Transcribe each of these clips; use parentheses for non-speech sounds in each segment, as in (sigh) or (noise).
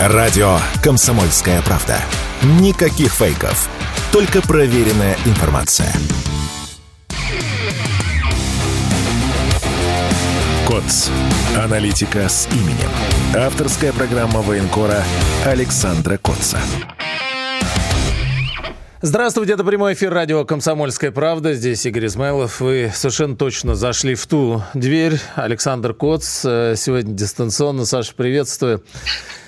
Радио «Комсомольская правда». Никаких фейков. Только проверенная информация. КОЦ. Аналитика с именем. Авторская программа военкора Александра Котца. Здравствуйте, это прямой эфир радио «Комсомольская правда». Здесь Игорь Измайлов. Вы совершенно точно зашли в ту дверь. Александр Коц. Э, сегодня дистанционно. Саша, приветствую.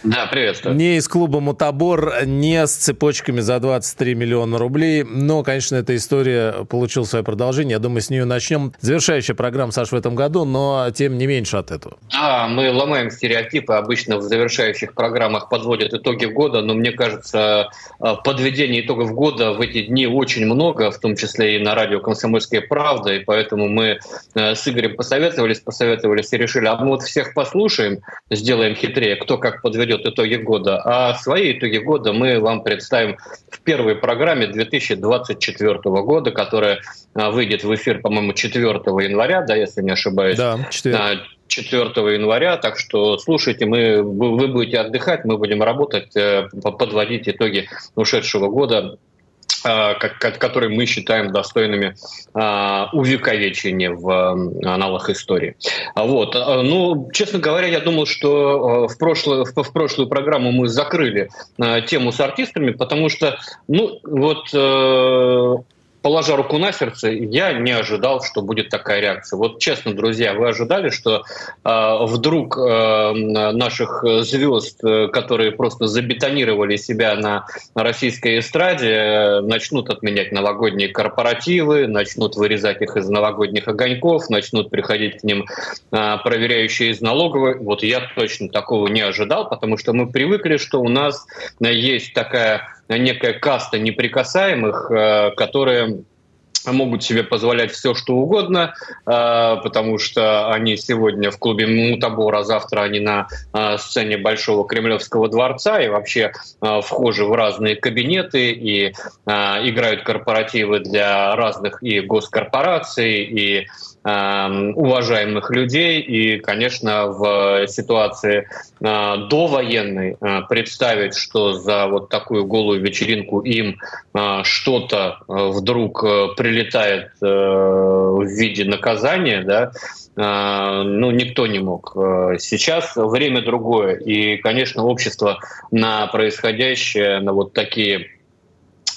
Да, приветствую. Не из клуба «Мутабор», не с цепочками за 23 миллиона рублей. Но, конечно, эта история получила свое продолжение. Я думаю, с нее начнем. Завершающая программа, Саш, в этом году, но тем не меньше от этого. А, мы ломаем стереотипы. Обычно в завершающих программах подводят итоги года, но мне кажется, э, подведение итогов года в эти дни очень много, в том числе и на радио «Комсомольская правда», и поэтому мы э, с Игорем посоветовались, посоветовались и решили, а мы вот всех послушаем, сделаем хитрее, кто как подведет подведет итоги года, а свои итоги года мы вам представим в первой программе 2024 года, которая а, выйдет в эфир, по-моему, 4 января, да, если не ошибаюсь. Да, 4. 4 января, так что слушайте, мы, вы будете отдыхать, мы будем работать, э, подводить итоги ушедшего года а, которые мы считаем достойными а, увековечения в аналах истории. Вот. А, ну, честно говоря, я думал, что в прошлую, в прошлую программу мы закрыли тему с артистами, потому что, ну, вот э, положа руку на сердце, я не ожидал, что будет такая реакция. Вот честно, друзья, вы ожидали, что э, вдруг э, наших звезд, э, которые просто забетонировали себя на, российской эстраде, э, начнут отменять новогодние корпоративы, начнут вырезать их из новогодних огоньков, начнут приходить к ним э, проверяющие из налоговой. Вот я точно такого не ожидал, потому что мы привыкли, что у нас есть такая некая каста неприкасаемых, э, которые могут себе позволять все, что угодно, э, потому что они сегодня в клубе Мутабор, а завтра они на э, сцене Большого Кремлевского дворца и вообще вхожи в разные кабинеты и играют корпоративы для разных и госкорпораций, и уважаемых людей. И, конечно, в ситуации э, довоенной э, представить, что за вот такую голую вечеринку им э, что-то вдруг прилетает в виде наказания, да, ну, никто не мог. Сейчас время другое. И, конечно, общество на происходящее, на вот такие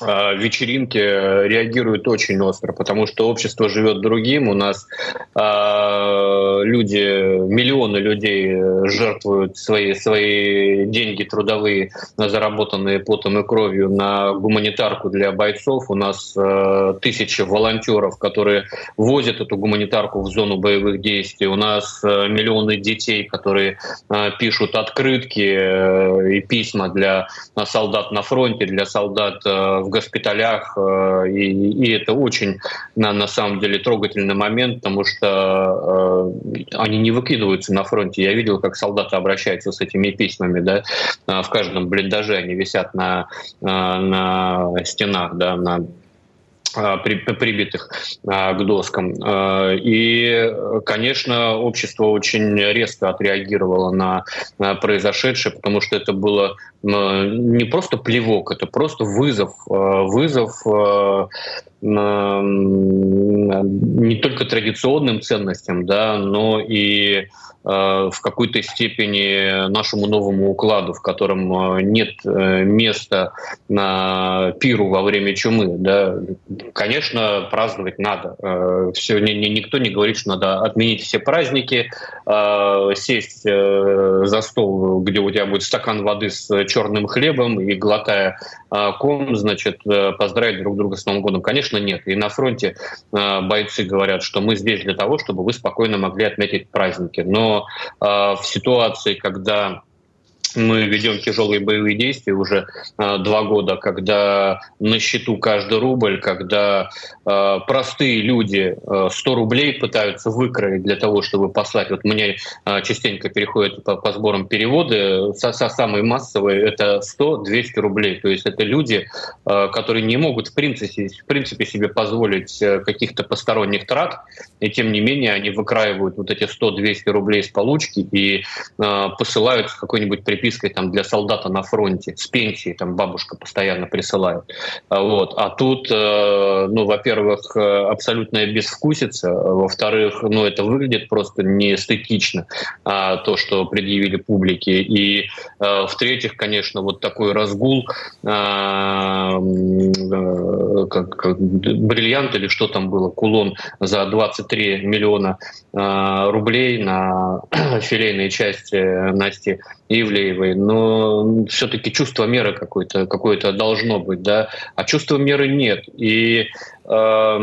вечеринки реагируют очень остро, потому что общество живет другим. У нас э, люди, миллионы людей жертвуют свои, свои деньги трудовые, заработанные потом и кровью на гуманитарку для бойцов. У нас э, тысячи волонтеров, которые возят эту гуманитарку в зону боевых действий. У нас э, миллионы детей, которые э, пишут открытки э, и письма для солдат на фронте, для солдат э, в госпиталях, э, и, и это очень на, на самом деле трогательный момент, потому что э, они не выкидываются на фронте. Я видел, как солдаты обращаются с этими письмами, да, э, в каждом блиндаже они висят на, э, на стенах, да, на при, прибитых к доскам. И, конечно, общество очень резко отреагировало на произошедшее, потому что это было не просто плевок, это просто вызов, вызов не только традиционным ценностям, да, но и Э, в какой-то степени нашему новому укладу, в котором э, нет э, места на пиру во время чумы. Да. Конечно, праздновать надо. Все, ни, ни, никто не говорит, что надо отменить все праздники, сесть за стол, где у тебя будет стакан воды с черным хлебом и глотая ком, значит, поздравить друг друга с Новым годом. Конечно, нет. И на фронте бойцы говорят, что мы здесь для того, чтобы вы спокойно могли отметить праздники. Но а, в ситуации, когда мы ведем тяжелые боевые действия уже э, два года, когда на счету каждый рубль, когда э, простые люди э, 100 рублей пытаются выкроить для того, чтобы послать. Вот мне э, частенько переходят по, по сборам переводы, со, со самой массовой это 100-200 рублей. То есть это люди, э, которые не могут в принципе, в принципе себе позволить э, каких-то посторонних трат, и тем не менее они выкраивают вот эти 100-200 рублей с получки и э, посылают в какой-нибудь припев перепиской там, для солдата на фронте, с пенсией, там бабушка постоянно присылает. Вот. А тут, ну, во-первых, абсолютная безвкусица, во-вторых, ну, это выглядит просто неэстетично, то, что предъявили публике, и в-третьих, конечно, вот такой разгул, как, как бриллиант или что там было, кулон за 23 миллиона рублей на (clears throat) филейные части Насти Ивлеевой, но все-таки чувство меры какое-то какое должно быть, да, а чувства меры нет. И, э,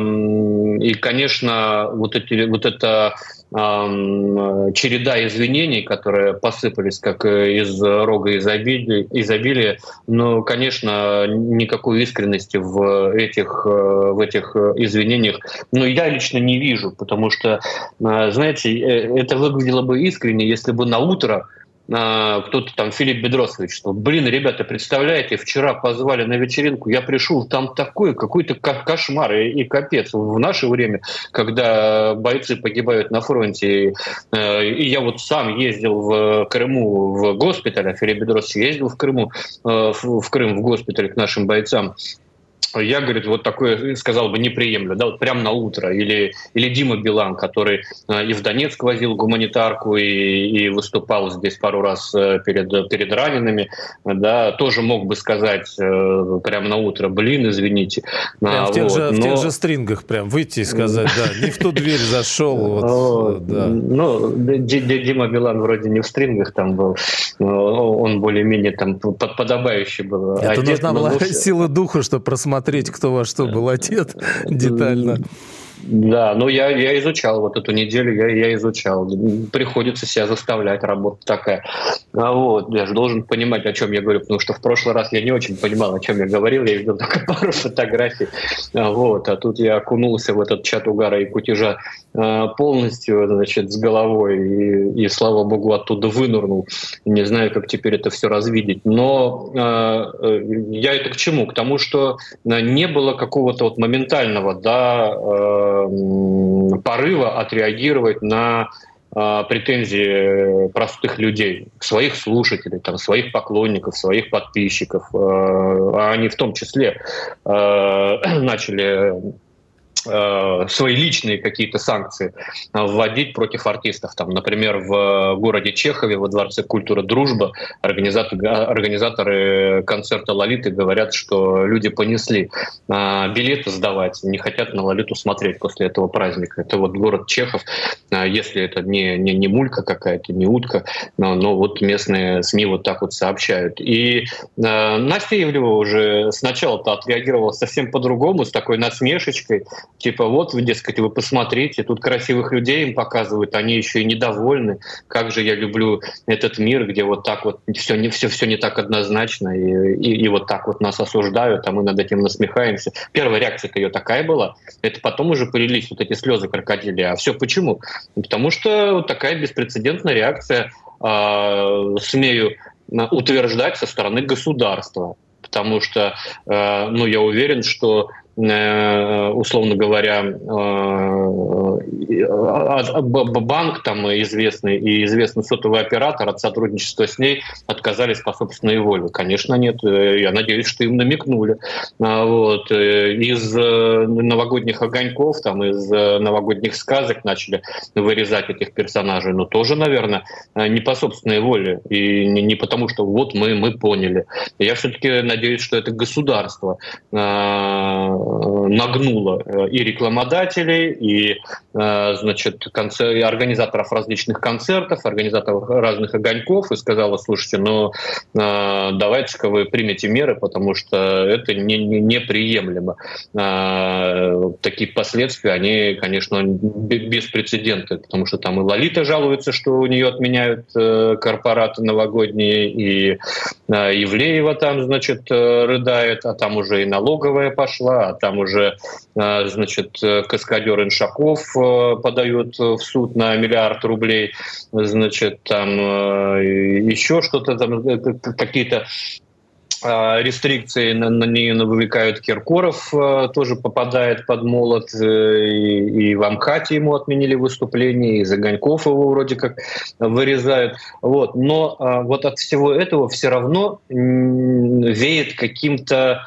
и конечно, вот, эти, вот это череда извинений, которые посыпались как из рога изобилия, изобилия но, конечно, никакой искренности в этих, в этих извинениях ну, я лично не вижу, потому что, э, знаете, э, это выглядело бы искренне, если бы на утро кто-то там, Филипп Бедросович, что, блин, ребята, представляете, вчера позвали на вечеринку, я пришел, там такой какой-то кошмар и, и капец. В наше время, когда бойцы погибают на фронте, э, и я вот сам ездил в Крыму в госпиталь, а Филипп Бедросович ездил в Крыму, э, в Крым в госпиталь к нашим бойцам, я, говорит, вот такое, сказал бы, не приемлю, да, вот прямо на утро. Или, или Дима Билан, который э, и в Донецк возил гуманитарку, и, и выступал здесь пару раз э, перед, перед ранеными, да, тоже мог бы сказать э, прямо на утро, блин, извините. Прям в, тех вот, же, но... в тех же стрингах прям выйти и сказать, да, не в ту дверь зашел. Вот, да. Ну, Дима Билан вроде не в стрингах там был, он более-менее там подобающий был. Это нужна была (laughs) сила духа, чтобы просмотреть посмотреть, кто во что был одет детально. Да, ну я, я изучал вот эту неделю, я, я изучал. Приходится себя заставлять, работа такая. А вот, я же должен понимать, о чем я говорю, потому что в прошлый раз я не очень понимал, о чем я говорил, я видел только (laughs) пару фотографий. А вот, а тут я окунулся в этот чат угара и кутежа а, полностью, значит, с головой, и, и слава богу, оттуда вынырнул. Не знаю, как теперь это все развидеть. Но э, я это к чему? К тому, что не было какого-то вот моментального, да, э, порыва отреагировать на а, претензии простых людей, своих слушателей, там, своих поклонников, своих подписчиков. А, а они в том числе а, (clears throat) начали Э, свои личные какие-то санкции вводить против артистов. Там, например, в городе Чехове, во Дворце культуры «Дружба» организаторы, организаторы концерта «Лолиты» говорят, что люди понесли билеты сдавать, не хотят на «Лолиту» смотреть после этого праздника. Это вот город Чехов, если это не, не, не мулька какая-то, не утка, но, но вот местные СМИ вот так вот сообщают. И э, Настя Ивлева уже сначала-то отреагировала совсем по-другому, с такой насмешечкой, Типа вот, вы, дескать, вы посмотрите, тут красивых людей им показывают, они еще и недовольны. Как же я люблю этот мир, где вот так вот все не, все, все не так однозначно, и, и, и вот так вот нас осуждают, а мы над этим насмехаемся. Первая реакция ее такая была. Это потом уже полились вот эти слезы крокодили. А все почему? Потому что вот такая беспрецедентная реакция, э, смею утверждать, со стороны государства потому что, э, ну, я уверен, что условно говоря, э, э, банк там известный и известный сотовый оператор от сотрудничества с ней отказались по собственной воле. Конечно, нет. Я надеюсь, что им намекнули. А вот. Из новогодних огоньков, там, из новогодних сказок начали вырезать этих персонажей. Но тоже, наверное, не по собственной воле. И не потому, что вот мы, мы поняли. Я все-таки надеюсь, что это государство нагнуло э, и рекламодателей, и э, значит, концер... организаторов различных концертов, организаторов разных огоньков, и сказала, слушайте, ну э, давайте-ка вы примете меры, потому что это не, не, неприемлемо. Такие последствия, они, конечно, беспрецедентны, потому что там и Лолита жалуется, что у нее отменяют корпораты новогодние, и Евлеева там, значит, рыдает, а там уже и налоговая пошла, а там уже, э, значит, каскадер Иншаков э, подает в суд на миллиард рублей, значит, там э, еще что-то, там какие-то рестрикции на, на нее навлекают Киркоров, а, тоже попадает под молот, э, и, и в Амхате ему отменили выступление, и Заганьков его вроде как вырезают. Вот. Но а, вот от всего этого все равно веет каким-то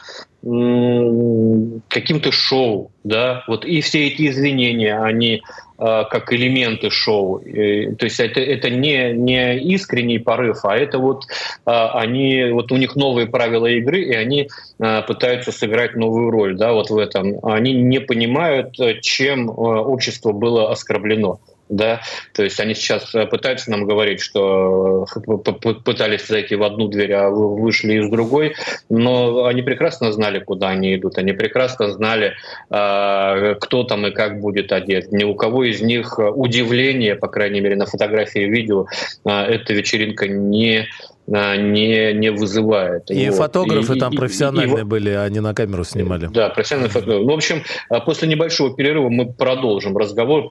каким-то шоу, да, вот и все эти извинения, они как элементы шоу, то есть это, это не, не искренний порыв, а это вот э, они, вот у них новые правила игры, и они э, пытаются сыграть новую роль, да, вот в этом. Они не понимают, чем общество было оскорблено да, то есть они сейчас э, пытаются нам говорить, что э, пытались зайти в одну дверь, а вышли из другой, но они прекрасно знали, куда они идут, они прекрасно знали, а, кто там и как будет одет. Ни у кого из них удивление, по крайней мере, на фотографии и видео, а, эта вечеринка не а, не, не вызывает. И вот. фотографы и, там и, профессиональные и, были, они на камеру снимали. Да, профессиональные фотографы. Ну, в общем, после небольшого перерыва мы продолжим разговор.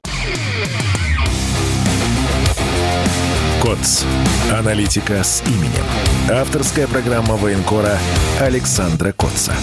КОЦ. Аналитика с именем. Авторская программа военкора Александра Котца.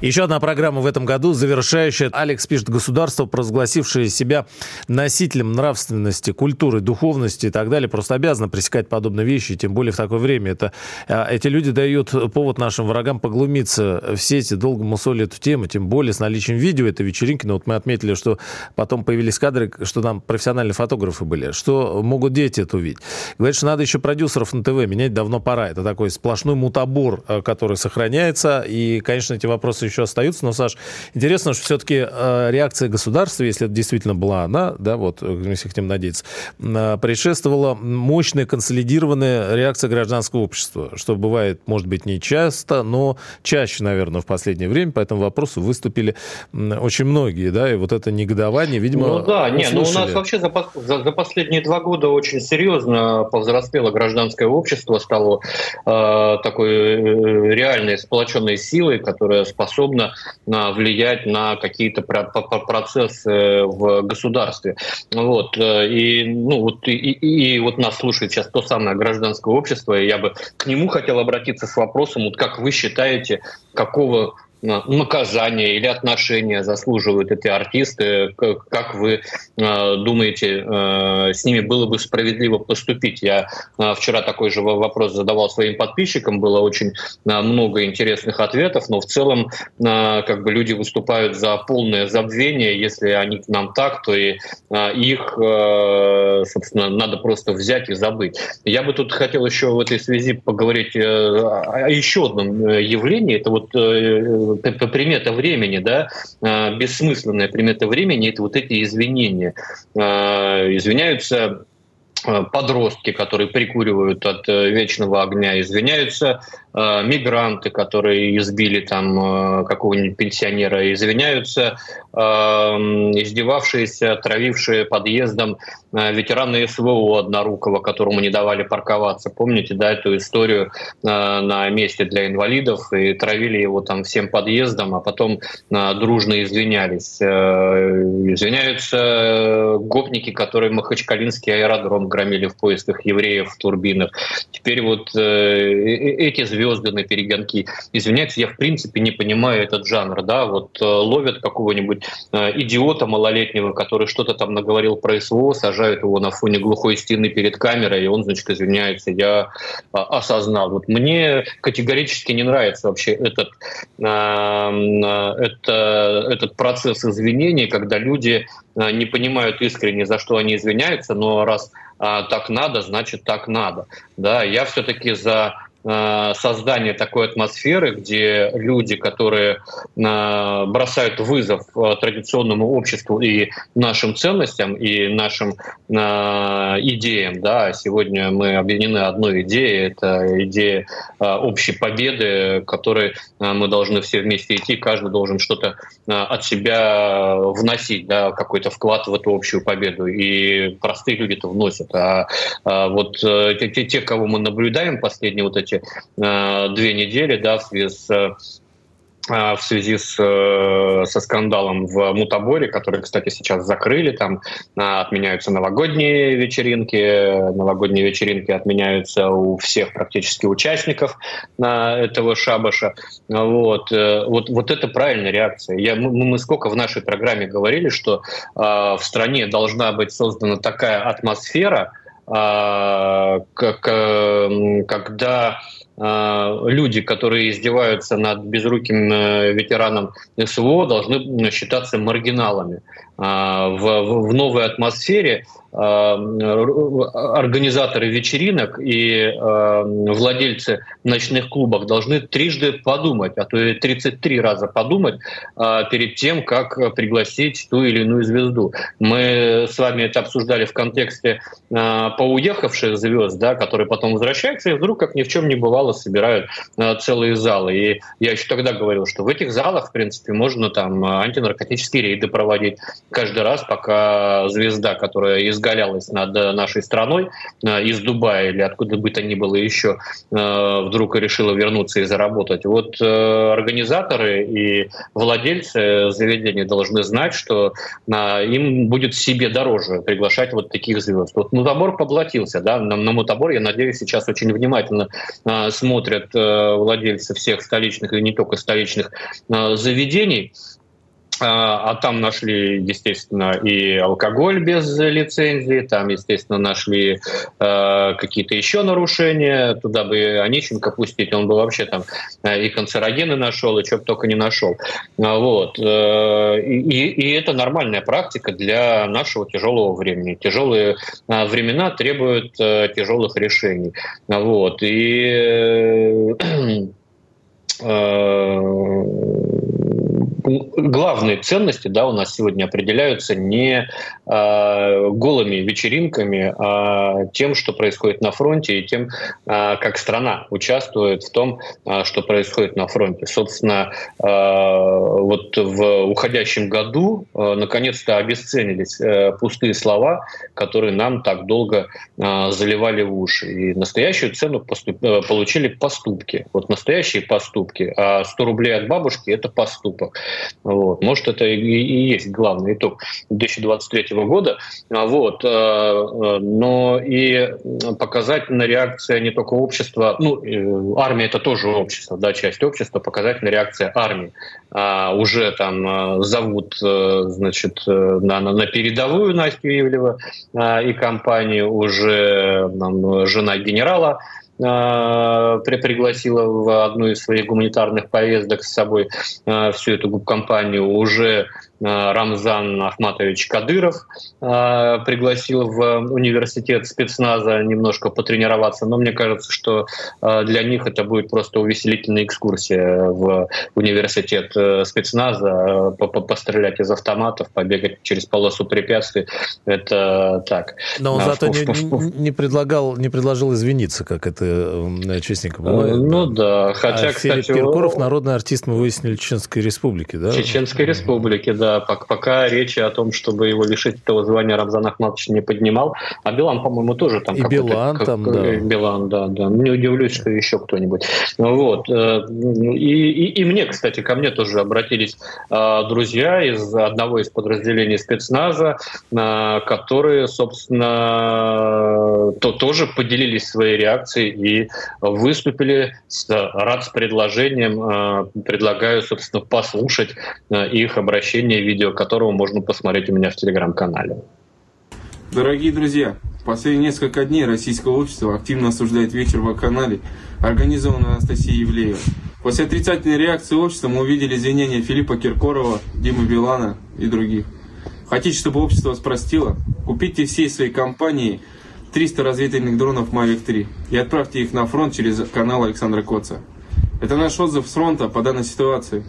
Еще одна программа в этом году, завершающая. Алекс пишет, государство, провозгласившее себя носителем нравственности, культуры, духовности и так далее, просто обязано пресекать подобные вещи, тем более в такое время. Это, а, эти люди дают повод нашим врагам поглумиться в сети, долго мусоли эту тему, тем более с наличием видео этой вечеринки. Но вот мы отметили, что потом появились кадры, что там профессиональные фотографы были. Что могут дети это увидеть? Говорят, что надо еще продюсеров на ТВ менять давно пора. Это такой сплошной мутобор, э, который сохраняется. И, конечно, эти вопросы еще остаются. Но, Саш, интересно, что все-таки э, реакция государства, если это действительно была она, да, вот, э, если хотим надеяться, э, предшествовала мощная консолидированная реакция гражданского общества, что бывает, может быть, не часто, но чаще, наверное, в последнее время по этому вопросу выступили очень многие, да, и вот это негодование, видимо, Ну да, нет, ну у нас вообще за, за, за последние два года очень серьезно повзрослело гражданское общество, стало э, такой э, реальной сплоченной силой, которая способна способна влиять на какие-то процессы в государстве. Вот. Э, и, ну, вот, и, и вот нас слушает сейчас то самое гражданское общество, и я бы к нему хотел обратиться с вопросом, вот как вы считаете, какого наказания или отношения заслуживают эти артисты? Как вы э, думаете, э, с ними было бы справедливо поступить? Я э, вчера такой же вопрос задавал своим подписчикам, было очень много интересных ответов, но в целом как бы люди выступают за полное забвение. Если они к нам так, то и их, собственно, надо просто взять и забыть. Я бы тут хотел еще в этой связи поговорить о еще одном явлении. Это вот примета времени, да, а, бессмысленная примета времени – это вот эти извинения. А, извиняются а, подростки, которые прикуривают от э, вечного огня, извиняются мигранты, которые избили там э, какого-нибудь пенсионера, извиняются, э, издевавшиеся, травившие подъездом ветераны СВО Однорукого, которому не давали парковаться. Помните, да, эту историю на месте для инвалидов и травили его там всем подъездом, а потом дружно извинялись. Извиняются гопники, которые Махачкалинский аэродром громили в поисках евреев в турбинах. Теперь вот эти звезды на перегонки. Извиняюсь, я в принципе не понимаю этот жанр. Да? Вот э, ловят какого-нибудь э, идиота малолетнего, который что-то там наговорил про СВО, сажают его на фоне глухой стены перед камерой, и он, значит, извиняется, я э, осознал. Вот мне категорически не нравится вообще этот, это, этот процесс извинений, когда люди не понимают искренне, за что они извиняются, но раз так надо, значит так надо. Да, я все-таки за Э, создание такой атмосферы, где люди, которые э, бросают вызов э, традиционному обществу и нашим ценностям, и нашим идеям. Да, сегодня мы объединены одной идеей, это идея общей победы, которой мы должны все вместе идти, каждый должен что-то от себя вносить, да, какой-то вклад в эту общую победу. И простые люди это вносят. А, вот те, кого мы наблюдаем последние вот эти э, две недели, да, в связи с а, в связи с, э, со скандалом в Мутаборе, который, кстати, сейчас закрыли, там отменяются новогодние вечеринки, новогодние вечеринки отменяются у всех практически участников этого шабаша. Вот, э, вот, вот это правильная реакция. Я, мы, мы сколько в нашей программе говорили, что э, в стране должна быть создана такая атмосфера, э, как, э, когда а, люди, которые издеваются над безруким э, ветераном СВО, должны считаться маргиналами. А, в, в новой атмосфере а, организаторы вечеринок и владельцы ночных клубов должны трижды подумать, а то и 33 раза подумать перед тем, как пригласить ту или иную звезду. Мы с вами это обсуждали в контексте поуехавших звезд, да, которые потом возвращаются и вдруг, как ни в чем не бывало, собирают целые залы. И я еще тогда говорил, что в этих залах, в принципе, можно там антинаркотические рейды проводить, каждый раз, пока звезда, которая изгалялась над нашей страной э, из Дубая или откуда бы то ни было еще, э, вдруг решила вернуться и заработать. Вот э, организаторы и владельцы заведений должны знать, что им будет себе дороже приглашать вот таких звезд. Вот Мутабор поблатился, да, на, на Мутабор, я надеюсь, сейчас очень внимательно смотрят владельцы всех столичных и не только столичных заведений. А, а там нашли, естественно, и алкоголь без лицензии, там, естественно, нашли э, какие-то еще нарушения. Туда бы Онищенко пустить, он бы вообще там э, и канцерогены нашел, и что бы только не нашел. А, вот. Э, и, и это нормальная практика для нашего тяжелого времени. Тяжелые э, времена требуют э, тяжелых решений. Вот. И э, (clears throat) главные ценности да, у нас сегодня определяются не э, голыми вечеринками, а тем, что происходит на фронте, и тем, э, как страна участвует в том, э, что происходит на фронте. Собственно, э, вот в уходящем году э, наконец-то обесценились э, пустые слова, которые нам так долго э, заливали в уши. И настоящую цену поступ, э, получили поступки. Вот настоящие поступки. А 100 рублей от бабушки – это поступок. Вот. Может, это и, и есть главный итог 2023 года. А вот. Э, э, но и показательная реакция не только общества, ну, э, армия это тоже общество, да, часть общества, показательная реакция армии. А, уже там зовут, значит, на, на передовую Настю Ивлева и компанию, уже там, жена генерала Э, пригласила в одну из своих гуманитарных поездок с собой э, всю эту компанию уже Рамзан Ахматович Кадыров э, пригласил в университет спецназа немножко потренироваться, но мне кажется, что э, для них это будет просто увеселительная экскурсия в университет спецназа, пострелять из автоматов, побегать через полосу препятствий. Это так. Но он зато (laughs) не, не предлагал, не предложил извиниться, как это частенько бывает. Ну да, хотя, а кстати... Киркоров народный артист, мы выяснили, Чеченской Республики, да? Чеченской Республики, да да, пока речи о том, чтобы его лишить этого звания Рамзан Ахматович не поднимал. А Билан, по-моему, тоже там И Билан как, там, да. Билан, да, да. Не удивлюсь, что еще кто-нибудь. Вот. Э, и, и, и мне, кстати, ко мне тоже обратились э, друзья из одного из подразделений спецназа, э, которые, собственно, то, тоже поделились своей реакцией и выступили с рад с предложением, предлагаю, собственно, послушать их обращение видео которого можно посмотреть у меня в телеграм-канале. Дорогие друзья, последние несколько дней российское общество активно осуждает вечер в канале, организованный Анастасией Евлеевой. После отрицательной реакции общества мы увидели извинения Филиппа Киркорова, Димы Билана и других. Хотите, чтобы общество вас простило? Купите всей своей компании 300 разведывательных дронов Mavic 3 и отправьте их на фронт через канал Александра Коца. Это наш отзыв с фронта по данной ситуации.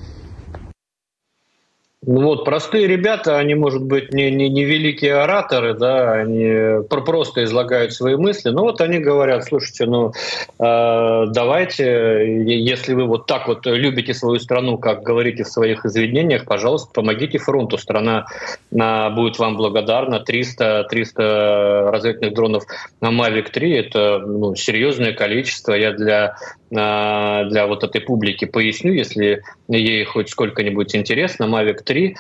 Ну вот, простые ребята, они, может быть, не, не, не великие ораторы, да, они просто излагают свои мысли, но вот они говорят, слушайте, ну, э, давайте, если вы вот так вот любите свою страну, как говорите в своих извинениях, пожалуйста, помогите фронту, страна э, будет вам благодарна, 300, 300 разведных дронов на Mavic 3, это ну, серьезное количество, я для для вот этой публики поясню, если ей хоть сколько-нибудь интересно. Mavic 3,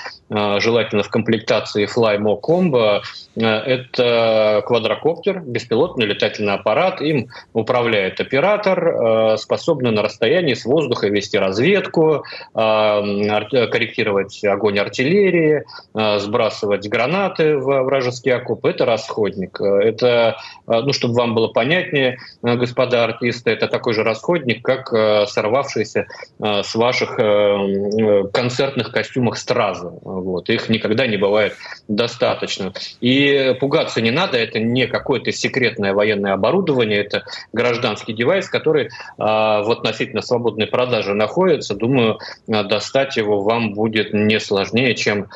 желательно в комплектации Flymo Combo, это квадрокоптер, беспилотный летательный аппарат. Им управляет оператор, способный на расстоянии с воздуха вести разведку, корректировать огонь артиллерии, сбрасывать гранаты в вражеские окопы. Это расходник. Это, ну, чтобы вам было понятнее, господа артисты, это такой же расходник, как сорвавшийся с ваших концертных костюмах стразы. Вот. Их никогда не бывает достаточно. И пугаться не надо, это не какое-то секретное военное оборудование, это гражданский девайс, который в относительно свободной продаже находится. Думаю, достать его вам будет не сложнее, чем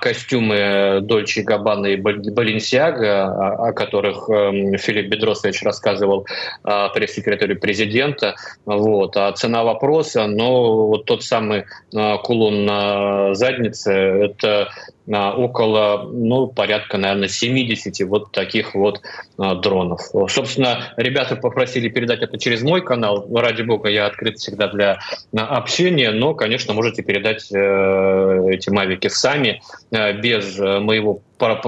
костюмы Дольче Габбана и Баленсиага, о которых эм, Филипп Бедросович рассказывал пресс-секретарю президента. Вот. А цена вопроса, ну, вот тот самый кулон на заднице, это около, ну, порядка, наверное, 70 вот таких вот а, дронов. Собственно, ребята попросили передать это через мой канал. Ради бога, я открыт всегда для общения, но, конечно, можете передать э, эти мавики сами, э, без моего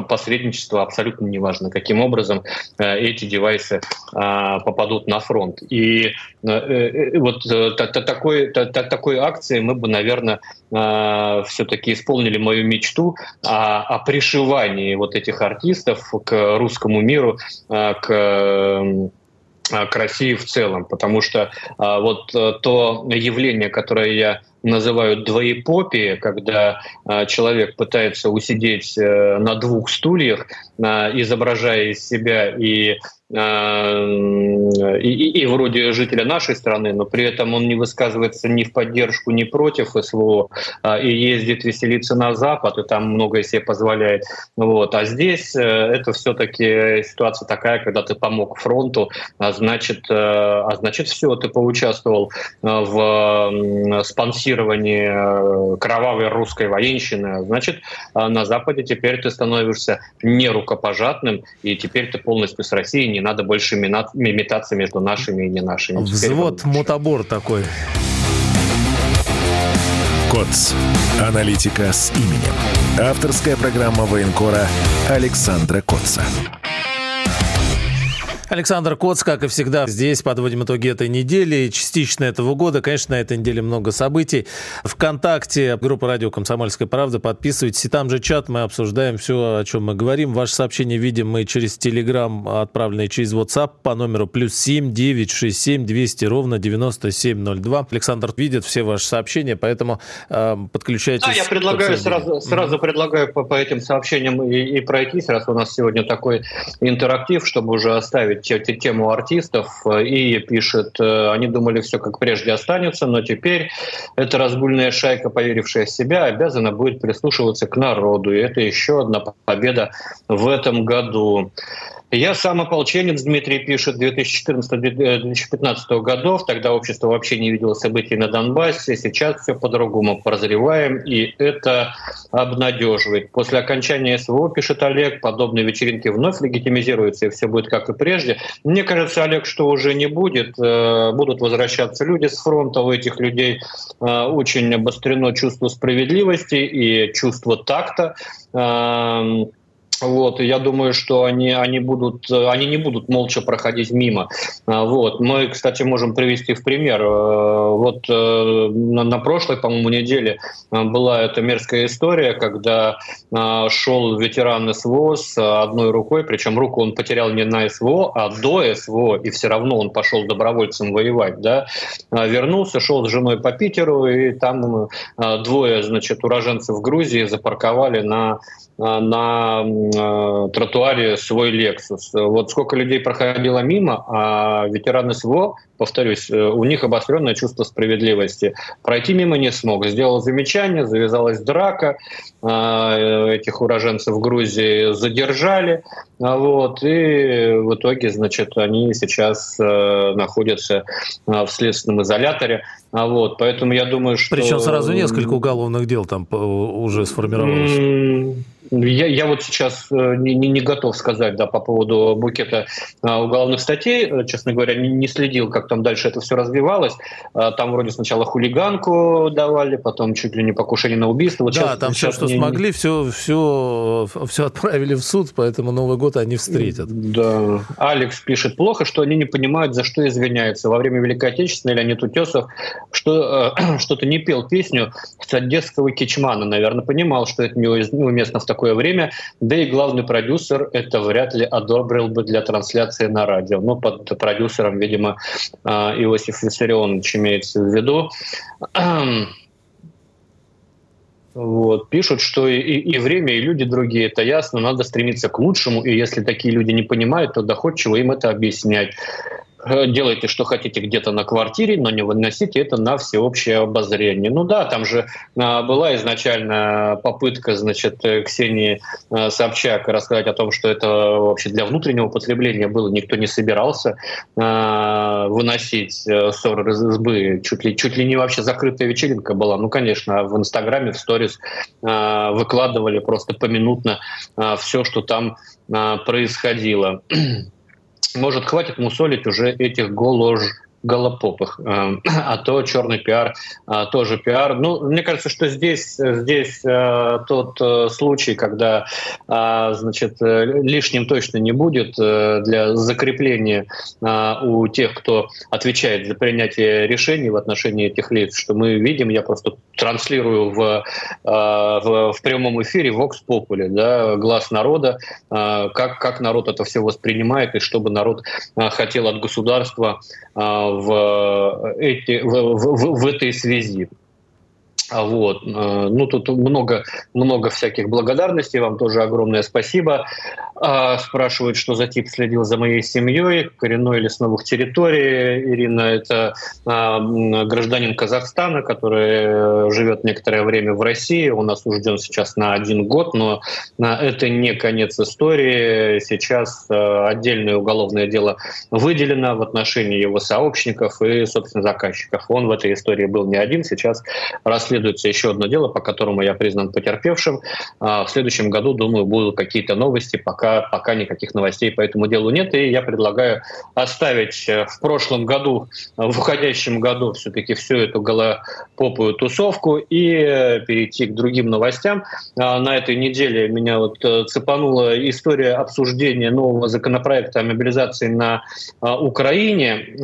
посредничества абсолютно неважно, каким образом э, эти девайсы а, попадут на фронт. И вот такой, такой акции мы бы, наверное, все-таки исполнили мою мечту о, о пришивании вот этих артистов к русскому миру, э, к э, к России в целом, потому что а, вот э, то явление, которое я называю двоепопией, когда а, человек пытается усидеть а, на двух стульях, а, изображая из себя и и, и, и вроде жителя нашей страны, но при этом он не высказывается ни в поддержку, ни против СВО, а, и ездит веселиться на Запад, и там многое себе позволяет. Вот. А здесь э, это все-таки ситуация такая, когда ты помог фронту, а значит, э, а значит все, ты поучаствовал э, в спонсировании кровавой русской военщины, а значит, на Западе теперь ты становишься не рукопожатным, и теперь ты полностью с Россией не надо больше метаться между нашими и не нашими. Взвод, мутабор такой. КОЦ. Аналитика с именем. Авторская программа военкора Александра Котца. Александр Коц, как и всегда, здесь подводим итоги этой недели, частично этого года. Конечно, на этой неделе много событий. Вконтакте группа радио «Комсомольская правда». Подписывайтесь. И там же чат, мы обсуждаем все, о чем мы говорим. Ваши сообщения видим мы через Телеграм, отправленные через WhatsApp по номеру плюс семь девять шесть семь двести ровно девяносто семь ноль два. Александр видит все ваши сообщения, поэтому э, подключайтесь. Да, я предлагаю сразу, сразу mm-hmm. предлагаю по, по этим сообщениям и, и пройтись, раз у нас сегодня такой интерактив, чтобы уже оставить тему артистов э, и пишет, э, они думали, все как прежде останется, но теперь эта разгульная шайка, поверившая в себя, обязана будет прислушиваться к народу. И это еще одна победа в этом году. Я сам ополченец, Дмитрий пишет, 2014-2015 годов. Тогда общество вообще не видело событий на Донбассе. Сейчас все по-другому прозреваем, и это обнадеживает. После окончания СВО, пишет Олег, подобные вечеринки вновь легитимизируются, и все будет как и прежде. Мне кажется, Олег, что уже не будет. Э, будут возвращаться люди с фронта. У этих людей э, очень обострено чувство справедливости и чувство такта эм, вот, я думаю, что они, они, будут, они не будут молча проходить мимо. А, вот. Мы, кстати, можем привести в пример. Э, вот э, на, прошлой, по-моему, неделе э, была эта мерзкая история, когда шел ветеран СВО с одной рукой, причем руку он потерял не на СВО, а до СВО, и все равно он пошел добровольцем воевать. Да? Вернулся, шел с женой по Питеру, и там двое значит, уроженцев Грузии запарковали на на э, тротуаре свой Lexus. Вот сколько людей проходило мимо, а ветераны СВО, повторюсь, э, у них обостренное чувство справедливости. Пройти мимо не смог. Сделал замечание, завязалась драка, э, этих уроженцев Грузии задержали, вот, и в итоге, значит, они сейчас находятся в следственном изоляторе. Вот, поэтому я думаю, что... Причем сразу несколько уголовных дел там уже сформировалось. Я, я вот сейчас э, не, не, не готов сказать да, по поводу букета а, уголовных статей. Э, честно говоря, не, не следил, как там дальше это все развивалось. А, там вроде сначала хулиганку давали, потом чуть ли не покушение на убийство. Вот да, сейчас, там все, что не... смогли, все, все, все отправили в суд, поэтому Новый год они встретят. Да. Алекс пишет, плохо, что они не понимают, за что извиняются. Во время Великой Отечественной Леонид Утесов что, э, (clears throat) что-то не пел песню с одесского кичмана. Наверное, понимал, что это неуместно в такое время, да и главный продюсер это вряд ли одобрил бы для трансляции на радио. Ну, под продюсером, видимо, а, Иосиф Виссарионович имеется в виду. (clears throat) Вот. Пишут, что и, и время, и люди другие, это ясно, надо стремиться к лучшему, и если такие люди не понимают, то доходчиво им это объяснять. Э, делайте, что хотите где-то на квартире, но не выносите это на всеобщее обозрение. Ну да, там же а, была изначально попытка, значит, э, Ксении а, Собчак рассказать о том, что это вообще для внутреннего потребления было, никто не собирался а, выносить ссоры из избы, чуть ли, чуть ли не вообще закрытая вечеринка была. Ну, конечно, в Инстаграме, в сторис выкладывали просто поминутно все, что там происходило. (clears throat) Может, хватит мусолить уже этих голож голопопых. Э, (clears throat) а то черный пиар а, тоже пиар. Ну, мне кажется, что здесь, здесь э, тот э, случай, когда а, значит, лишним точно не будет для закрепления а, у тех, кто отвечает за принятие решений в отношении этих лиц, что мы видим, я просто транслирую в, в, в прямом эфире Vox Populi, да, глаз народа, как, как народ это все воспринимает и чтобы народ хотел от государства эти, в, в, в этой связи. А вот. Э, ну, тут много, много всяких благодарностей. Вам тоже огромное спасибо. А, спрашивают, что за тип следил за моей семьей, коренной или с новых территорий. Ирина – это а, гражданин Казахстана, который живет некоторое время в России. Он осужден сейчас на один год, но это не конец истории. Сейчас отдельное уголовное дело выделено в отношении его сообщников и, собственно, заказчиков. Он в этой истории был не один. Сейчас расследует расследуется еще одно дело, по которому я признан потерпевшим. А, в следующем году, думаю, будут какие-то новости, пока, пока никаких новостей по этому делу нет. И я предлагаю оставить э, в прошлом году, в уходящем году все-таки всю эту голопопую тусовку и э, перейти к другим новостям. А, на этой неделе меня вот э, цепанула история обсуждения нового законопроекта о мобилизации на Украине.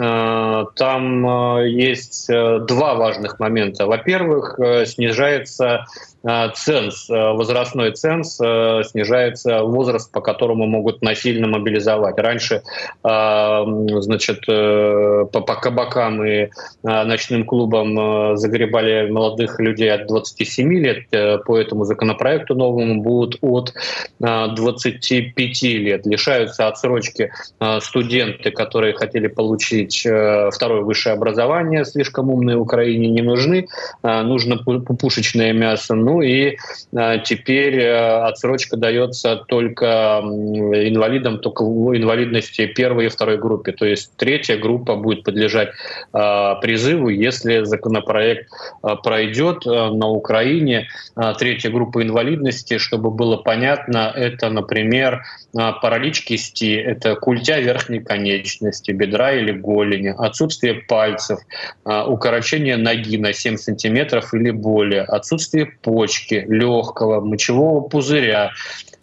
Там есть два важных момента. Во-первых, снижается а, ценз, э, возрастной ценз, э, снижается возраст, по которому могут насильно мобилизовать. Раньше, а, значит, э, по, кабакам и а, ночным клубам загребали молодых людей от 27 лет, по этому законопроекту новому будут от 25 лет. Лишаются отсрочки студенты, которые хотели получить второе высшее образование, слишком умные в Украине не нужны, нужно пушечное мясо, ну и а, теперь э, отсрочка дается только инвалидам, только инвалидности первой и второй группе. То есть третья группа будет подлежать а, призыву, если законопроект а, пройдет на Украине. Третья группа инвалидности, чтобы было понятно, это, например, паралич кисти, это культя верхней конечности, бедра или голени, отсутствие пальцев, укорочение ноги на 7 сантиметров или более, отсутствие почки, легкого, мочевого пузыря,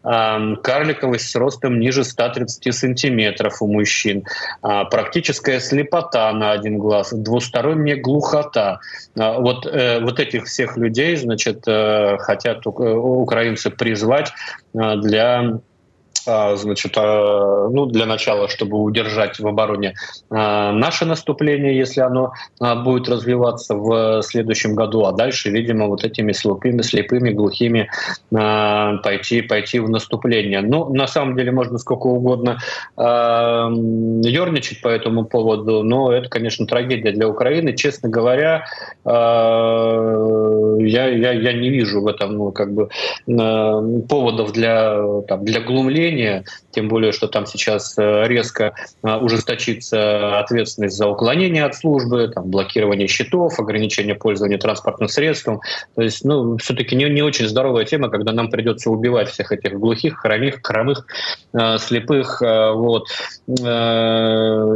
карликовость с ростом ниже 130 сантиметров у мужчин, а, практическая слепота на один глаз, двусторонняя глухота. А, вот, э, вот этих всех людей, значит, э, хотят украинцы призвать для а, значит, а, ну, для начала, чтобы удержать в обороне а, наше наступление, если оно будет развиваться в следующем году, а дальше, видимо, вот этими слепыми, слепыми глухими пойти, пойти в наступление. Ну, на самом деле, можно сколько угодно ерничать по этому поводу, но это, конечно, трагедия для Украины. Честно говоря, я, я, я не вижу в этом ну, как бы, поводов для, там, для глумления, увольнения, тем более, что там сейчас резко ужесточится ответственность за уклонение от службы, там, блокирование счетов, ограничение пользования транспортным средством. То есть, ну, все-таки не, не очень здоровая тема, когда нам придется убивать всех этих глухих, хромых, хромых, слепых. Вот. И,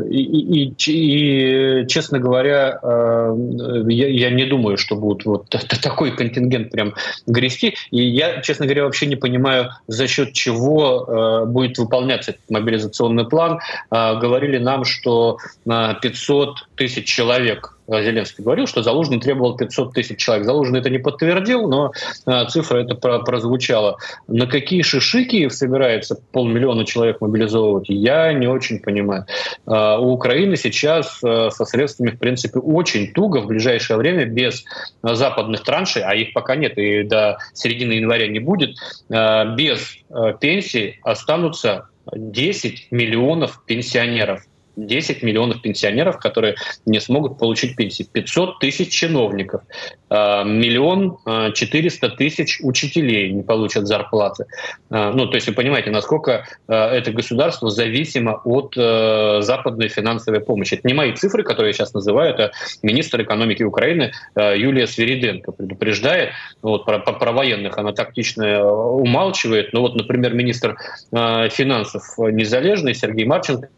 и, и, честно говоря, я, я не думаю, что будут вот такой контингент прям грести. И я, честно говоря, вообще не понимаю, за счет чего э, будет выполняться этот мобилизационный план. Э, говорили нам, что на 500 тысяч человек Зеленский говорил, что Залужный требовал 500 тысяч человек. Залужный это не подтвердил, но а, цифра это прозвучала. На какие шишики собирается полмиллиона человек мобилизовывать, я не очень понимаю. А, у Украины сейчас со средствами, в принципе, очень туго в ближайшее время без западных траншей, а их пока нет и до середины января не будет, без пенсий останутся 10 миллионов пенсионеров. 10 миллионов пенсионеров, которые не смогут получить пенсии, 500 тысяч чиновников, а, миллион а, четыреста тысяч учителей не получат зарплаты. А, ну, то есть вы понимаете, насколько это государство зависимо от западной финансовой помощи. Это не мои цифры, которые я сейчас называю, это министр экономики Украины Юлия Свириденко предупреждает вот, про, про военных. Она тактично умалчивает. Но вот, например, министр финансов незалежный Сергей Марченко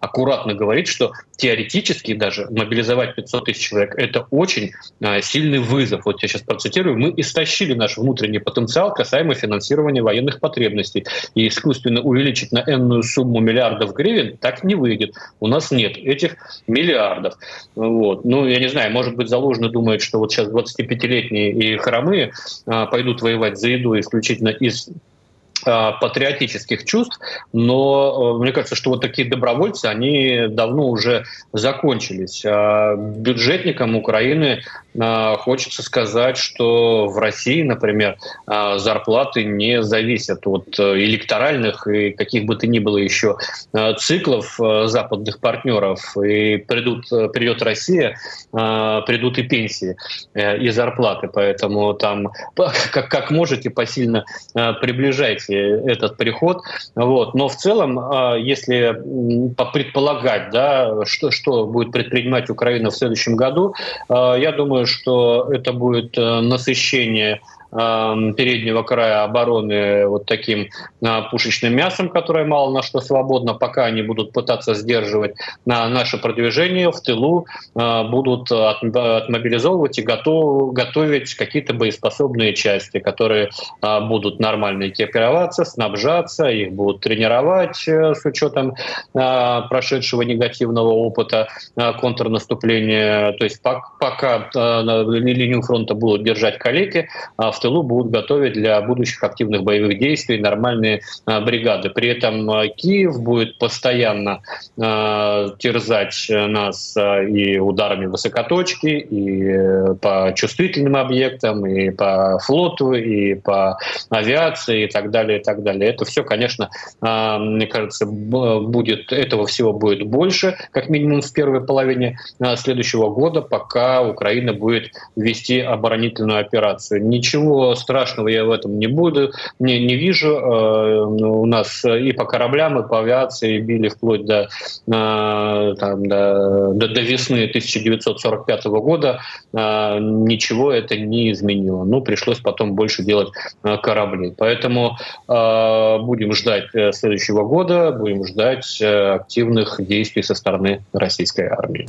аккуратно говорит, что теоретически даже мобилизовать 500 тысяч человек – это очень а, сильный вызов. Вот я сейчас процитирую. Мы истощили наш внутренний потенциал касаемо финансирования военных потребностей. И искусственно увеличить на энную сумму миллиардов гривен так не выйдет. У нас нет этих миллиардов. Вот. Ну, я не знаю, может быть, Залужный думает, что вот сейчас 25-летние и хромые а, пойдут воевать за еду исключительно из патриотических чувств, но э, мне кажется, что вот такие добровольцы, они давно уже закончились. А бюджетникам Украины э, хочется сказать, что в России, например, зарплаты не зависят от электоральных и каких бы то ни было еще циклов западных партнеров. И придут, придет Россия, придут и пенсии, и зарплаты. Поэтому там (laughs) как, как можете посильно приближайте этот приход. Вот. Но в целом, а, если предполагать, да, что, что будет предпринимать Украина в следующем году, а, я думаю, что это будет э, насыщение переднего края обороны вот таким а, пушечным мясом, которое мало на что свободно, пока они будут пытаться сдерживать на наше продвижение в тылу, а, будут отмобилизовывать и готов, готовить какие-то боеспособные части, которые а, будут нормально экипироваться, снабжаться, их будут тренировать э, с учетом прошедшего негативного опыта контрнаступления. То есть пока линию фронта будут держать коллеги, в тылу будут готовить для будущих активных боевых действий нормальные а, бригады. При этом а, Киев будет постоянно а, терзать нас и ударами высокоточки, и э, по чувствительным объектам, и по флоту, и по авиации, и так далее, и так далее. Это все, конечно, мне кажется, будет этого всего будет больше, как минимум в первой половине следующего года, пока Украина будет вести оборонительную операцию. Ничего Ничего страшного я в этом не буду, не, не вижу. Э, у нас и по кораблям, и по авиации били вплоть до, э, там, до, до, до весны 1945 года. Э, ничего это не изменило. Ну, пришлось потом больше делать кораблей. Поэтому будем ждать следующего года, будем ждать активных действий со стороны российской армии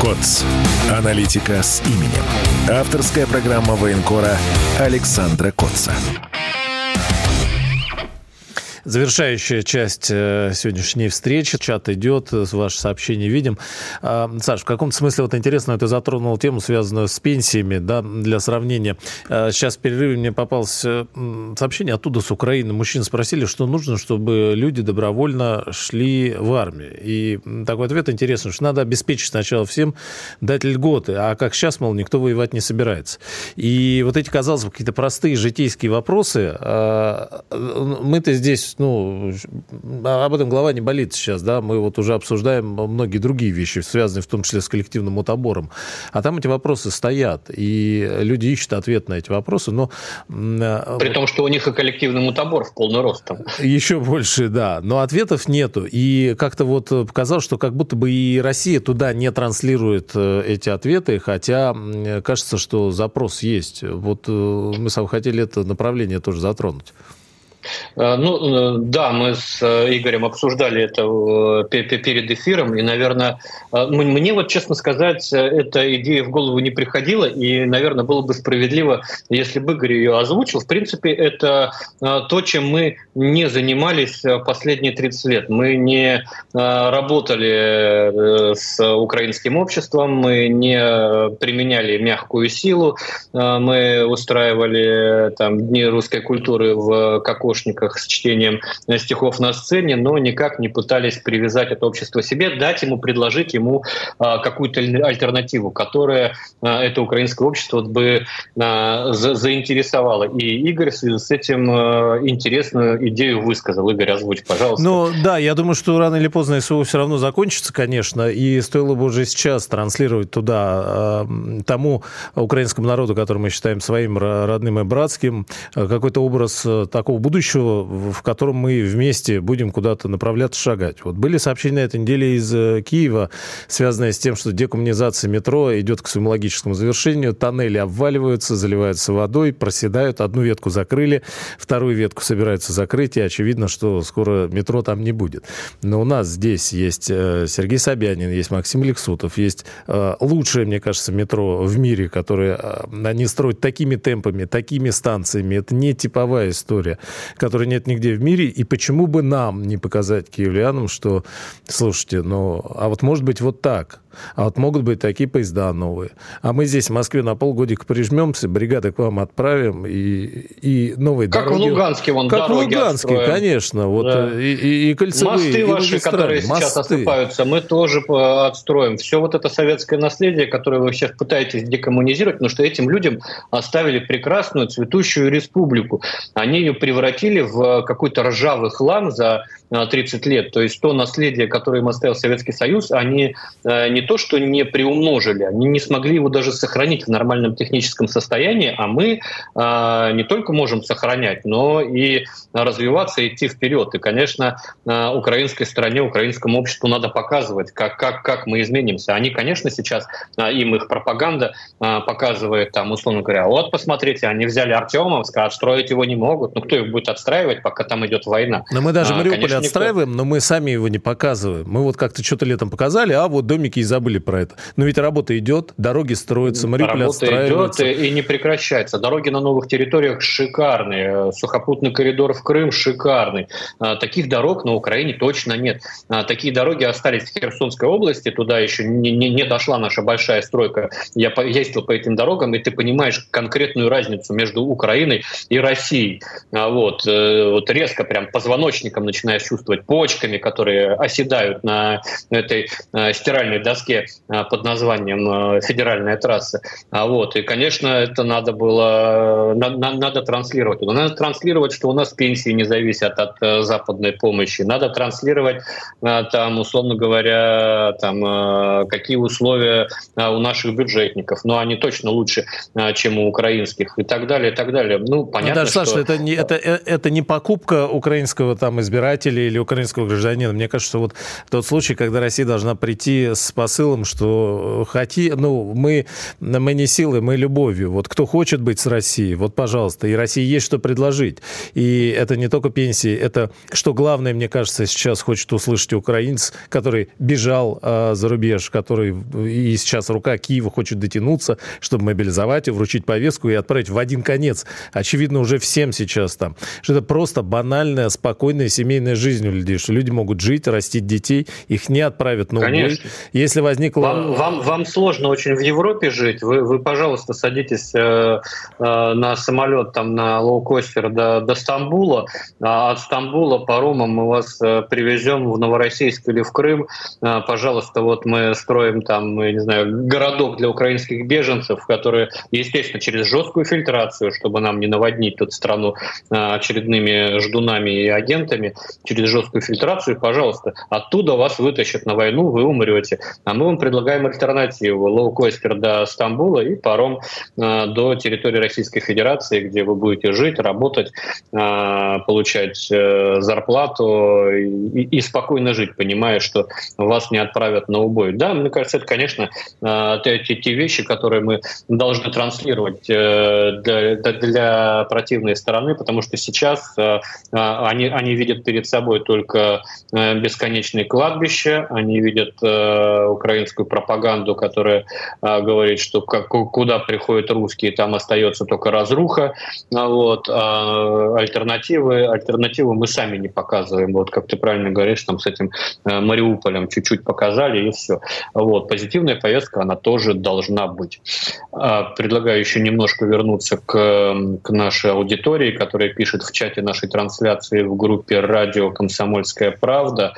КОЦ. Аналитика с именем. Авторская программа военкора Александра Котца. Завершающая часть сегодняшней встречи. Чат идет, ваше сообщение видим. А, Саш, в каком-то смысле вот интересно, ты затронул тему, связанную с пенсиями, да, для сравнения. Сейчас в перерыве мне попалось сообщение оттуда, с Украины. Мужчин спросили, что нужно, чтобы люди добровольно шли в армию. И такой ответ интересный, что надо обеспечить сначала всем дать льготы, а как сейчас, мол, никто воевать не собирается. И вот эти, казалось бы, какие-то простые житейские вопросы, а, мы-то здесь, ну, об этом голова не болит сейчас, да, мы вот уже обсуждаем многие другие вещи, связанные в том числе с коллективным мутобором. А там эти вопросы стоят, и люди ищут ответ на эти вопросы, но... При том, что у них и коллективный мутобор в полный рост там. (laughs) Еще больше, да. Но ответов нету. И как-то вот показалось, что как будто бы и Россия туда не транслирует э, эти ответы, хотя кажется, что запрос есть. Вот э, мы сам хотели это направление тоже затронуть. Э, ну, э, да, мы с э, Игорем обсуждали это перед эфиром, и, наверное, мне вот, честно сказать, эта идея в голову не приходила, и, наверное, было бы справедливо, если бы Игорь ее озвучил. В принципе, это то, чем мы не занимались последние 30 лет. Мы не работали с украинским обществом, мы не применяли мягкую силу, мы устраивали там дни русской культуры в Кокош помощниках с чтением э, стихов на сцене, но никак не пытались привязать это общество себе, дать ему, предложить ему а, какую-то альтернативу, которая а, это украинское общество бы а, заинтересовало. И Игорь в связи с этим интересную идею высказал. Игорь, озвучь, пожалуйста. Ну да, я думаю, что рано или поздно СВО все равно закончится, конечно, и стоило бы уже сейчас транслировать туда тому украинскому народу, который мы считаем своим родным и братским, какой-то образ такого будущего, в котором мы вместе будем куда-то направляться, шагать. Вот были сообщения этой неделе из э, Киева, связанные с тем, что декоммунизация метро идет к своему логическому завершению, тоннели обваливаются, заливаются водой, проседают, одну ветку закрыли, вторую ветку собираются закрыть, и очевидно, что скоро метро там не будет. Но у нас здесь есть э, Сергей Собянин, есть Максим Лексутов, есть э, лучшее, мне кажется, метро в мире, которое они строят такими темпами, такими станциями. Это не типовая история которой нет нигде в мире, и почему бы нам не показать киевлянам, что, слушайте, ну, а вот может быть вот так – а вот могут быть такие поезда новые. А мы здесь в Москве на полгодика прижмемся, бригады к вам отправим, и, и новые как дороги... Как в Луганске вон Как в Луганске, отстроим. конечно. Вот, да. и, и, и кольцевые, Мосты и ваши, которые Мосты. сейчас осыпаются, мы тоже отстроим. Все вот это советское наследие, которое вы сейчас пытаетесь декоммунизировать, потому что этим людям оставили прекрасную цветущую республику. Они ее превратили в какой-то ржавый хлам за 30 лет. То есть то наследие, которое им оставил Советский Союз, они э, не то, что не приумножили, они не смогли его даже сохранить в нормальном техническом состоянии, а мы э, не только можем сохранять, но и развиваться, идти вперед. И, конечно, э, украинской стране, украинскому обществу надо показывать, как, как, как мы изменимся. Они, конечно, сейчас, им их пропаганда показывает, там, условно говоря, вот, посмотрите, они взяли Артемовск, а отстроить его не могут. Ну, кто их будет отстраивать, пока там идет война? Но мы даже Мариуполь отстраиваем, но мы сами его не показываем. Мы вот как-то что-то летом показали, а вот домики забыли про это. Но ведь работа идет, дороги строятся, Мариуполь Работа идет и не прекращается. Дороги на новых территориях шикарные. Сухопутный коридор в Крым шикарный. А, таких дорог на Украине точно нет. А, такие дороги остались в Херсонской области. Туда еще не, не, не дошла наша большая стройка. Я ездил по этим дорогам, и ты понимаешь конкретную разницу между Украиной и Россией. А, вот, э, вот резко прям позвоночником начинаешь чувствовать, почками, которые оседают на этой э, стиральной доске э, под названием федеральная трасса. А вот, и, конечно, это надо было, надо, надо транслировать. Надо транслировать, что у нас пенсии не зависят от западной помощи. Надо транслировать, там, условно говоря, там, какие условия у наших бюджетников. Но они точно лучше, чем у украинских и так далее, и так далее. Ну, понятно, ну, даже, что... Саша, это не, это, это не покупка украинского там избирателя или украинского гражданина. Мне кажется, что вот тот случай, когда Россия должна прийти с посылом, что хоти, ну, мы, мы не силой, мы любовью. Вот кто хочет быть с Россией, вот, пожалуйста. И России есть что предложить. И это не только пенсии, это, что главное, мне кажется, сейчас хочет услышать украинец, который бежал э, за рубеж, который и сейчас рука Киева хочет дотянуться, чтобы мобилизовать и вручить повестку и отправить в один конец. Очевидно, уже всем сейчас там что это просто банальная, спокойная семейная жизнь у людей, что люди могут жить, растить детей, их не отправят на убой. Если возникло... Вам, вам, вам сложно очень в Европе жить. Вы, вы пожалуйста, садитесь э, э, на самолет там на лоукостер до, до Стамбула, а от Стамбула паромом мы вас э, привезем в Новороссийск или в Крым. Э, пожалуйста, вот мы строим там, я не знаю, городок для украинских беженцев, которые, естественно, через жесткую фильтрацию, чтобы нам не наводнить тут страну э, очередными ждунами и агентами, через жесткую фильтрацию, пожалуйста, оттуда вас вытащат на войну, вы умрете. А мы вам предлагаем альтернативу. Лоукостер до Стамбула и паром э, до территории Российской Федерации, где вы будете жить, работать, э, получать э, зарплату и, и спокойно жить, понимая, что вас не отправят на убой. Да, мне кажется, это, конечно, те, те вещи, которые мы должны транслировать для, для противной стороны, потому что сейчас они, они видят перед собой только бесконечные кладбища, они видят украинскую пропаганду, которая а, говорит, что как, куда приходят русские, там остается только разруха. А, вот. А альтернативы, альтернативы мы сами не показываем. Вот как ты правильно говоришь, там с этим а, Мариуполем чуть-чуть показали и все. Вот. Позитивная повестка, она тоже должна быть. Предлагаю еще немножко вернуться к, к нашей аудитории, которая пишет в чате нашей трансляции в группе «Радио Комсомольская правда».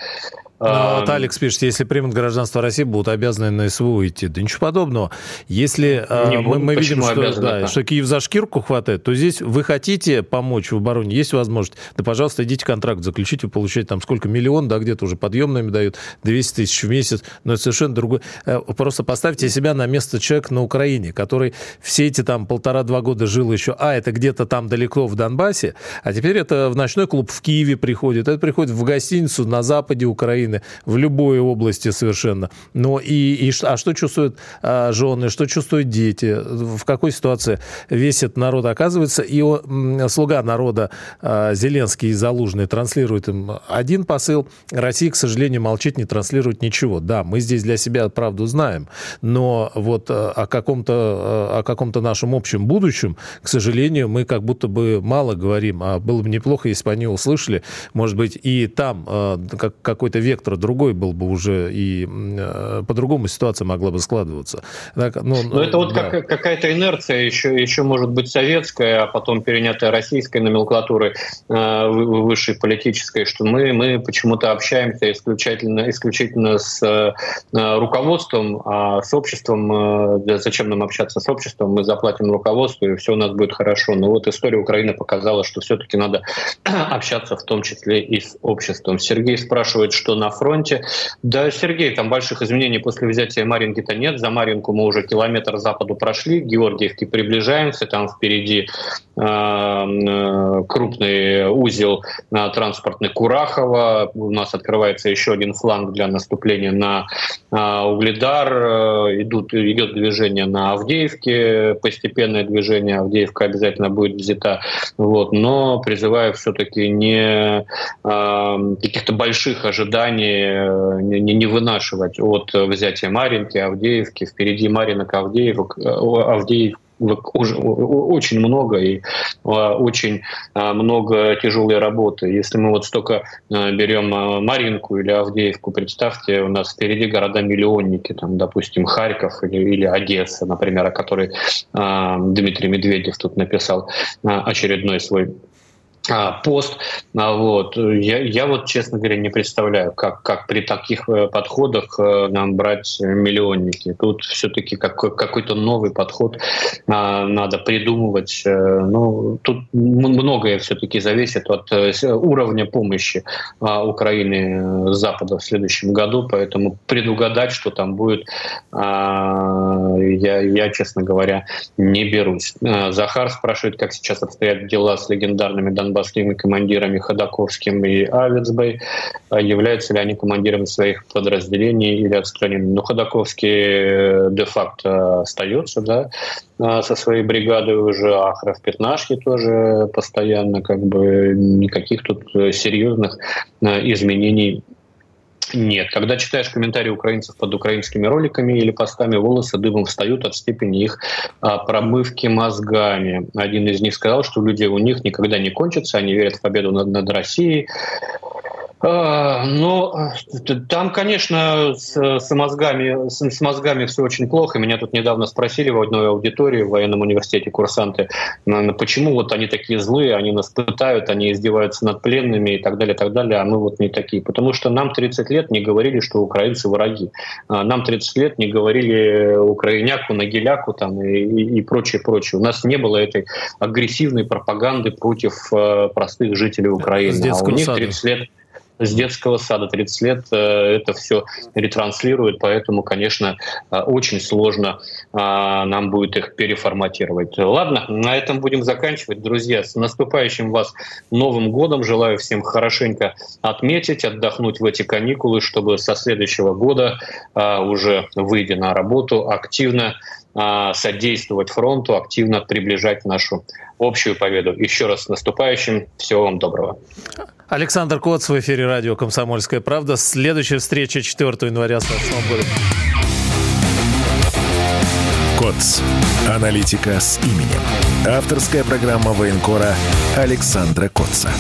Ну, а, вот Алекс пишет, если примут гражданство России, будут обязаны на СВО идти. Да ничего подобного. Если а, не, мы, мы видим, что, да, что Киев за шкирку хватает, то здесь вы хотите помочь в обороне, есть возможность, да, пожалуйста, идите контракт заключите, вы получаете там сколько, миллион, да, где-то уже подъемными дают, 200 тысяч в месяц, но это совершенно другое. Э, просто поставьте себя на место человека на Украине, который все эти там полтора-два года жил еще, а, это где-то там далеко в Донбассе, а теперь это в ночной клуб в Киеве приходит, это приходит в гостиницу на западе Украины, Украины в любой области совершенно. Но и, и а что чувствуют а, жены, что чувствуют дети, в какой ситуации весь этот народ оказывается. И он, слуга народа а, Зеленский и Залужный транслирует им один посыл. Россия, к сожалению, молчит, не транслирует ничего. Да, мы здесь для себя правду знаем, но вот а, о каком-то а, о каком-то нашем общем будущем, к сожалению, мы как будто бы мало говорим. А было бы неплохо, если бы они услышали, может быть, и там а, какой-то век вектор другой был бы уже, и э, по-другому ситуация могла бы складываться. Так, ну, Но это вот да. как, какая-то инерция, еще, еще может быть советская, а потом перенятая российской номенклатурой э, высшей политической, что мы, мы почему-то общаемся исключительно, исключительно с э, руководством, а с обществом, зачем нам общаться с обществом, мы заплатим руководству, и все у нас будет хорошо. Но вот история Украины показала, что все-таки надо (clears throat) общаться в том числе и с обществом. Сергей спрашивает, что на фронте. Да, Сергей, там больших изменений после взятия Маринки-то нет. За Маринку мы уже километр западу прошли, к Георгиевке приближаемся, там впереди э, э крупный узел э, транспортный Курахова. У нас открывается еще один фланг для наступления на э, Угледар. Э, идут, идет движение на Авдеевке, постепенное движение. Авдеевка обязательно будет взята. Вот. Но призываю все-таки не каких-то больших ожиданий не, не, не вынашивать от взятия Маринки, Авдеевки, впереди Маринок, Авдеевок, э, Авдеев, очень много и э, очень много тяжелой работы. Если мы вот столько берем Маринку или Авдеевку, представьте, у нас впереди города-миллионники, там, допустим, Харьков или, или Одесса, например, о которой Дмитрий Медведев тут написал очередной свой пост. А, вот. Я, я вот, честно говоря, не представляю, как, как при таких э, подходах э, нам брать миллионники. Тут все-таки как, какой-то новый подход а, надо придумывать. Э, ну, тут многое все-таки зависит от уровня помощи Украины Запада в следующем году, поэтому предугадать, что там будет, я, я, честно говоря, не берусь. Захар спрашивает, как сейчас обстоят дела с легендарными Донбассами донбасскими командирами Ходаковским и Авицбой, а являются ли они командирами своих подразделений или отстранены. Но ну, Ходаковский э, де-факто остается, да, а, со своей бригадой уже, Ахров Пятнашки тоже постоянно, как бы никаких тут серьезных э, изменений Нет. Когда читаешь комментарии украинцев под украинскими роликами или постами, волосы дымом встают от степени их а, промывки мозгами. Один из них сказал, что люди у них никогда не кончатся, они верят в победу над, над Россией. А, ну, там, конечно, с, с, мозгами, с, с мозгами все очень плохо. Меня тут недавно спросили в одной аудитории в военном университете курсанты, почему вот они такие злые, они нас пытают, они издеваются над пленными и так далее, и так далее, а мы вот не такие. Потому что нам 30 лет не говорили, что украинцы враги. А нам 30 лет не говорили украиняку, нагиляку там и, и, и прочее, прочее. У нас не было этой агрессивной пропаганды против э, простых жителей Украины. А у них 30 лет с детского сада 30 лет э, это все ретранслирует, поэтому, конечно, э, очень сложно э, нам будет их переформатировать. Ладно, на этом будем заканчивать. Друзья, с наступающим вас Новым годом. Желаю всем хорошенько отметить, отдохнуть в эти каникулы, чтобы со следующего года уже выйдя на работу активно содействовать фронту, активно приближать нашу общую победу. Еще раз с наступающим. Всего вам доброго. Александр Коц в эфире радио «Комсомольская правда». Следующая встреча 4 января с Новым годом. КОЦ. Аналитика с именем. Авторская программа военкора Александра Котца.